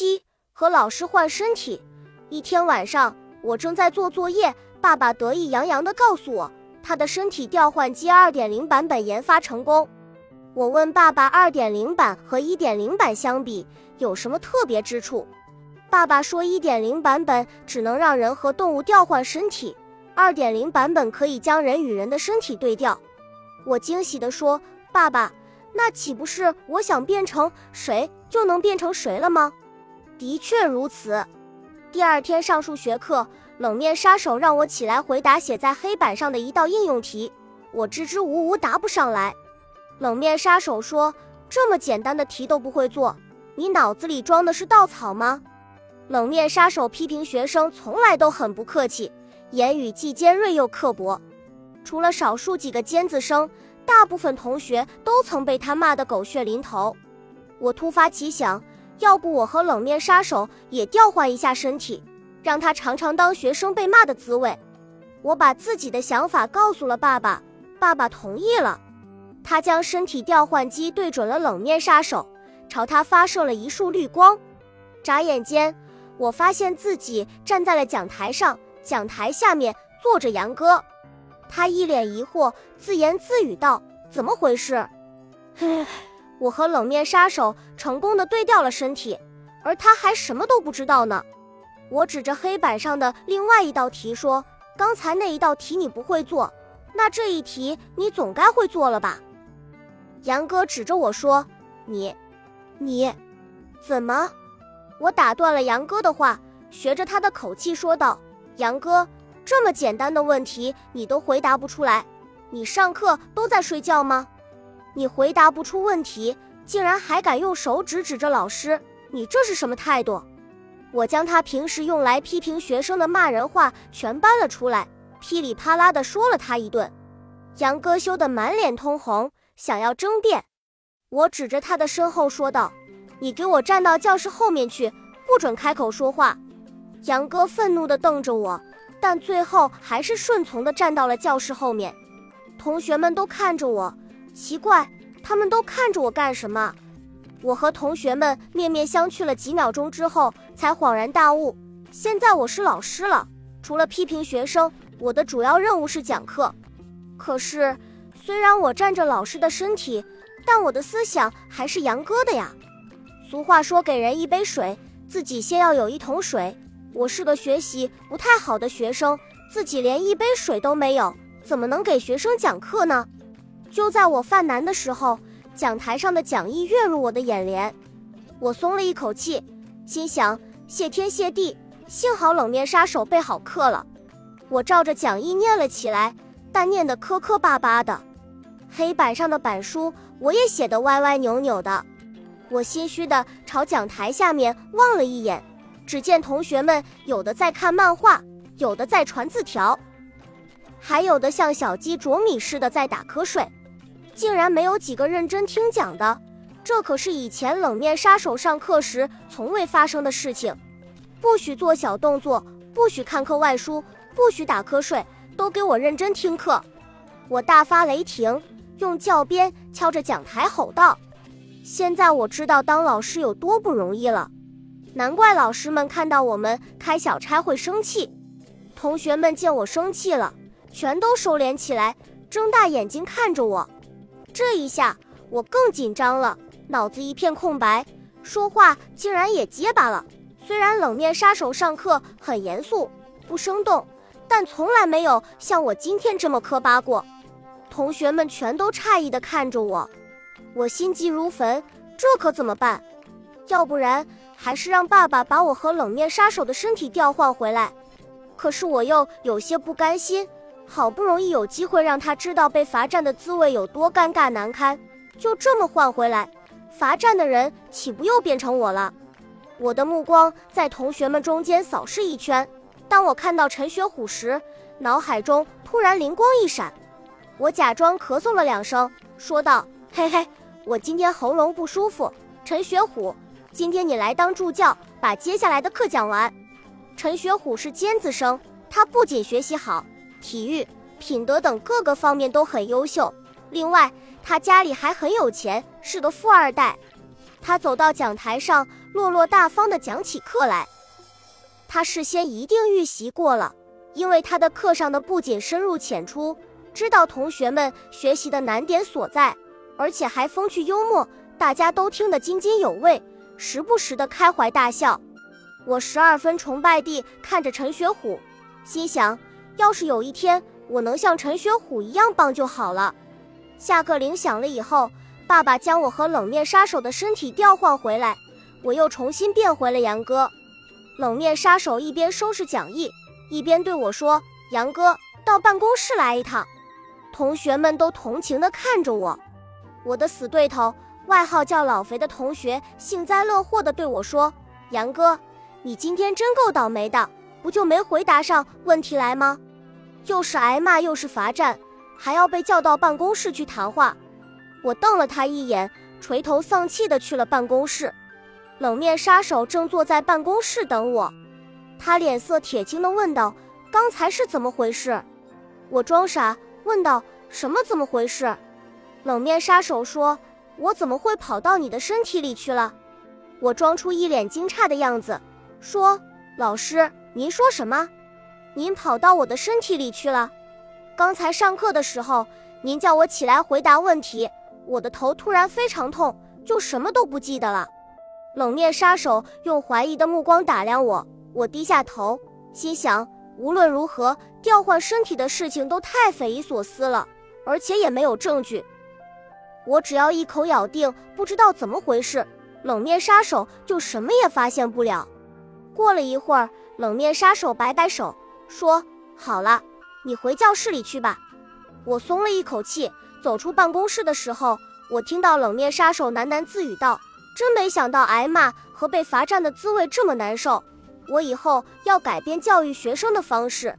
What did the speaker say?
七和老师换身体。一天晚上，我正在做作业，爸爸得意洋洋地告诉我，他的身体调换机二点零版本研发成功。我问爸爸，二点零版和一点零版相比有什么特别之处？爸爸说，一点零版本只能让人和动物调换身体，二点零版本可以将人与人的身体对调。我惊喜地说：“爸爸，那岂不是我想变成谁就能变成谁了吗？”的确如此。第二天上数学课，冷面杀手让我起来回答写在黑板上的一道应用题，我支支吾吾答不上来。冷面杀手说：“这么简单的题都不会做，你脑子里装的是稻草吗？”冷面杀手批评学生从来都很不客气，言语既尖锐又刻薄。除了少数几个尖子生，大部分同学都曾被他骂得狗血淋头。我突发奇想，要不我和冷面杀手也调换一下身体，让他尝尝当学生被骂的滋味。我把自己的想法告诉了爸爸，爸爸同意了。他将身体调换机对准了冷面杀手，朝他发射了一束绿光。眨眼间。我发现自己站在了讲台上，讲台下面坐着杨哥，他一脸疑惑，自言自语道：“怎么回事？”我和冷面杀手成功的对调了身体，而他还什么都不知道呢。我指着黑板上的另外一道题说：“刚才那一道题你不会做，那这一题你总该会做了吧？”杨哥指着我说：“你，你，怎么？”我打断了杨哥的话，学着他的口气说道：“杨哥，这么简单的问题你都回答不出来，你上课都在睡觉吗？你回答不出问题，竟然还敢用手指指着老师，你这是什么态度？”我将他平时用来批评学生的骂人话全搬了出来，噼里啪啦地说了他一顿。杨哥羞得满脸通红，想要争辩。我指着他的身后说道。你给我站到教室后面去，不准开口说话！杨哥愤怒地瞪着我，但最后还是顺从地站到了教室后面。同学们都看着我，奇怪，他们都看着我干什么？我和同学们面面相觑了几秒钟之后，才恍然大悟：现在我是老师了，除了批评学生，我的主要任务是讲课。可是，虽然我占着老师的身体，但我的思想还是杨哥的呀。俗话说：“给人一杯水，自己先要有一桶水。”我是个学习不太好的学生，自己连一杯水都没有，怎么能给学生讲课呢？就在我犯难的时候，讲台上的讲义跃入我的眼帘，我松了一口气，心想：谢天谢地，幸好冷面杀手备好课了。我照着讲义念了起来，但念得磕磕巴巴的，黑板上的板书我也写得歪歪扭扭的。我心虚地朝讲台下面望了一眼，只见同学们有的在看漫画，有的在传字条，还有的像小鸡啄米似的在打瞌睡，竟然没有几个认真听讲的。这可是以前冷面杀手上课时从未发生的事情。不许做小动作，不许看课外书，不许打瞌睡，都给我认真听课！我大发雷霆，用教鞭敲着讲台吼道。现在我知道当老师有多不容易了，难怪老师们看到我们开小差会生气。同学们见我生气了，全都收敛起来，睁大眼睛看着我。这一下我更紧张了，脑子一片空白，说话竟然也结巴了。虽然冷面杀手上课很严肃不生动，但从来没有像我今天这么磕巴过。同学们全都诧异地看着我。我心急如焚，这可怎么办？要不然还是让爸爸把我和冷面杀手的身体调换回来。可是我又有些不甘心，好不容易有机会让他知道被罚站的滋味有多尴尬难堪，就这么换回来，罚站的人岂不又变成我了？我的目光在同学们中间扫视一圈，当我看到陈学虎时，脑海中突然灵光一闪，我假装咳嗽了两声，说道：“嘿嘿。”我今天喉咙不舒服，陈学虎，今天你来当助教，把接下来的课讲完。陈学虎是尖子生，他不仅学习好，体育、品德等各个方面都很优秀。另外，他家里还很有钱，是个富二代。他走到讲台上，落落大方地讲起课来。他事先一定预习过了，因为他的课上的不仅深入浅出，知道同学们学习的难点所在，而且还风趣幽默，大家都听得津津有味，时不时的开怀大笑。我十二分崇拜地看着陈学虎，心想，要是有一天我能像陈学虎一样棒就好了。下课铃响了以后，爸爸将我和冷面杀手的身体调换回来，我又重新变回了杨哥。冷面杀手一边收拾讲义，一边对我说：“杨哥，到办公室来一趟。”同学们都同情地看着我。我的死对头，外号叫老肥的同学幸灾乐祸地对我说：“杨哥，你今天真够倒霉的，不就没回答上问题来吗？又是挨骂，又是罚站。”还要被叫到办公室去谈话，我瞪了他一眼，垂头丧气的去了办公室。冷面杀手正坐在办公室等我，他脸色铁青的问道：“刚才是怎么回事？”我装傻问道：“什么怎么回事？”冷面杀手说：“我怎么会跑到你的身体里去了？”我装出一脸惊诧的样子，说：“老师，您说什么？您跑到我的身体里去了？”刚才上课的时候，您叫我起来回答问题，我的头突然非常痛，就什么都不记得了。冷面杀手用怀疑的目光打量我，我低下头，心想无论如何调换身体的事情都太匪夷所思了，而且也没有证据。我只要一口咬定不知道怎么回事，冷面杀手就什么也发现不了。过了一会儿，冷面杀手摆摆手说：“好了。”你回教室里去吧，我松了一口气。走出办公室的时候，我听到冷面杀手喃喃自语道：“真没想到挨骂和被罚站的滋味这么难受，我以后要改变教育学生的方式。”